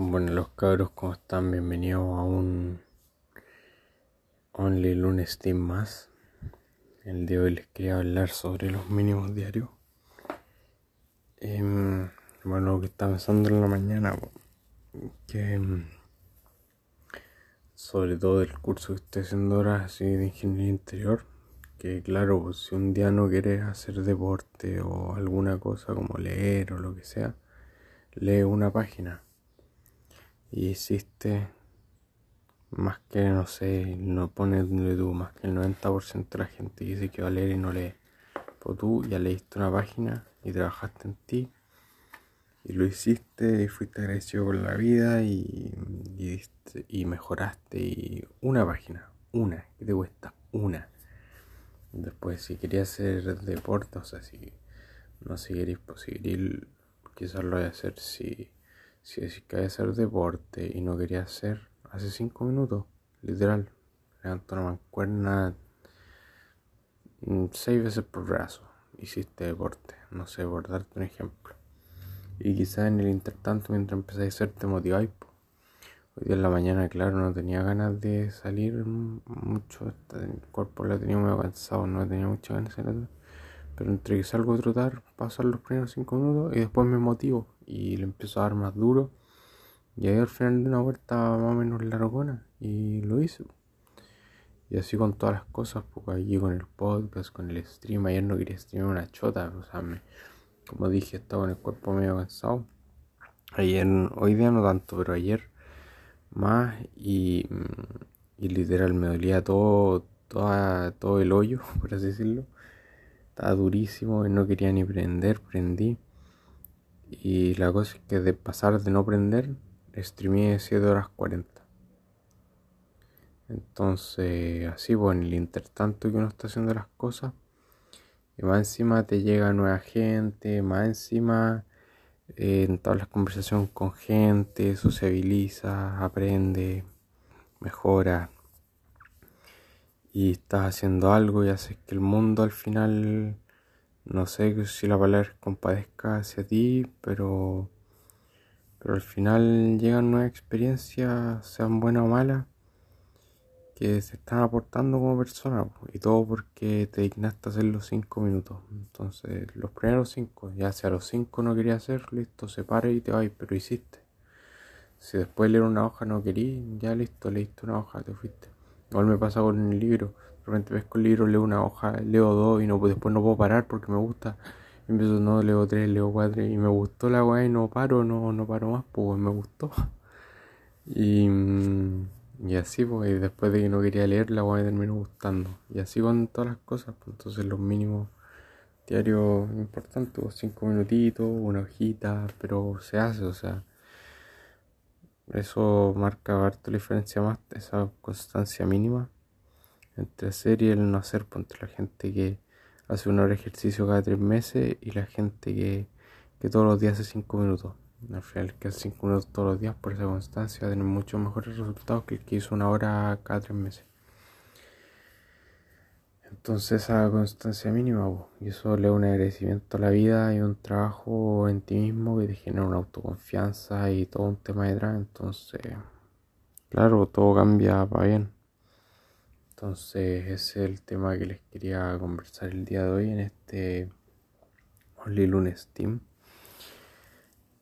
Bueno, los cabros, ¿cómo están? Bienvenidos a un Only Lunes Team más. El día de hoy les quería hablar sobre los mínimos diarios. Em, bueno, lo que estaba pensando en la mañana, que em, sobre todo el curso que estoy haciendo ahora, así de ingeniería interior, que claro, si un día no quieres hacer deporte o alguna cosa como leer o lo que sea, lee una página y hiciste más que, no sé, no pone tú, más que el 90% de la gente dice que va a leer y no lee. Pues tú ya leíste una página y trabajaste en ti y lo hiciste y fuiste agradecido con la vida y, y, mejoraste y una página, una, que te cuesta una. Después si querías hacer deporte, o sea, si no queréis, pues si quizás lo voy a hacer si si decís que hay hacer deporte y no quería hacer hace cinco minutos, literal, levanto una mancuerna mm, seis veces por brazo, hiciste deporte, no sé, por darte un ejemplo. Y quizás en el intertanto, mientras empezáis a hacer, te motiváis. Hoy día en la mañana, claro, no tenía ganas de salir mucho, el cuerpo lo tenía muy cansado, no tenía muchas ganas de salir. Pero entre que salgo a trotar, pasar los primeros cinco minutos y después me motivo y le empiezo a dar más duro. Y ahí al final de una vuelta más o menos largona y lo hice. Y así con todas las cosas, pues allí con el podcast, con el stream. Ayer no quería streamar una chota, o sea, me, como dije, estaba con el cuerpo medio cansado. Ayer, hoy día no tanto, pero ayer más y, y literal me dolía todo, toda, todo el hoyo, por así decirlo estaba durísimo y no quería ni prender, prendí. Y la cosa es que de pasar de no prender, streamé 7 horas 40. Entonces, así, pues en el intertanto que uno está haciendo las cosas, y más encima te llega nueva gente, más encima eh, entablas conversación con gente, sociabiliza, aprende, mejora y estás haciendo algo y haces que el mundo al final, no sé si la palabra compadezca hacia ti, pero, pero al final llegan nuevas experiencias, sean buenas o malas, que se están aportando como persona y todo porque te dignaste hacer los cinco minutos. Entonces, los primeros cinco, ya sea los cinco no quería hacer, listo, se pare y te vas, pero hiciste. Si después leer una hoja no querí, ya listo, leíste una hoja, te fuiste. Igual me pasa con el libro. De repente ves con el libro, leo una hoja, leo dos y no, después no puedo parar porque me gusta. empiezo, no, leo tres, leo cuatro y me gustó la weá y no paro, no, no paro más, pues me gustó. Y, y así, pues, y después de que no quería leer, la weá me terminó gustando. Y así con todas las cosas, pues entonces los mínimos diarios importantes, pues, cinco minutitos, una hojita, pero se hace, o sea eso marca harto la diferencia más, esa constancia mínima entre hacer y el no hacer, entre la gente que hace una hora de ejercicio cada tres meses y la gente que, que todos los días hace cinco minutos. Al final, que hace cinco minutos todos los días por esa constancia va a tener muchos mejores resultados que el que hizo una hora cada tres meses. Entonces esa constancia mínima, y eso le da un agradecimiento a la vida y un trabajo en ti mismo que te genera una autoconfianza y todo un tema detrás. Entonces, claro, todo cambia para bien. Entonces ese es el tema que les quería conversar el día de hoy en este Only Lunes Team.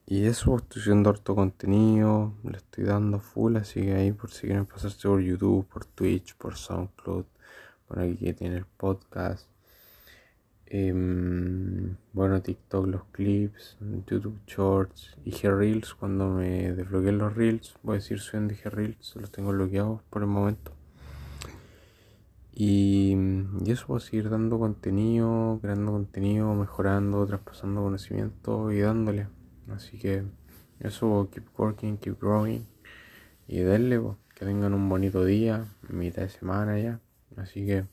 Y eso, estoy haciendo harto contenido, le estoy dando full, así que ahí por si quieren pasarse por YouTube, por Twitch, por SoundCloud por aquí que tiene el podcast. Em, bueno, TikTok los clips, YouTube Shorts y G-Reels. Cuando me desbloqueen los Reels, voy a decir soy en G-Reels, los tengo bloqueados por el momento. Y, y, eso, voy a seguir dando contenido, creando contenido, mejorando, traspasando conocimiento y dándole. Así que eso, keep working, keep growing y denle, que tengan un bonito día, mitad de semana ya. Así que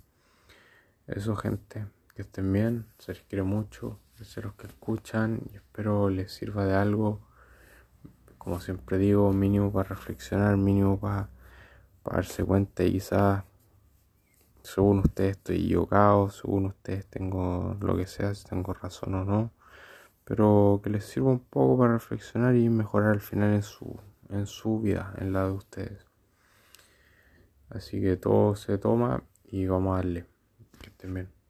eso gente, que estén bien, se les quiere mucho, a los que escuchan y espero les sirva de algo. Como siempre digo, mínimo para reflexionar, mínimo para, para darse cuenta y quizás según ustedes estoy equivocado, según ustedes tengo lo que sea, si tengo razón o no, pero que les sirva un poco para reflexionar y mejorar al final en su, en su vida, en la de ustedes. Así que todo se toma y vamos a darle. Que estén bien.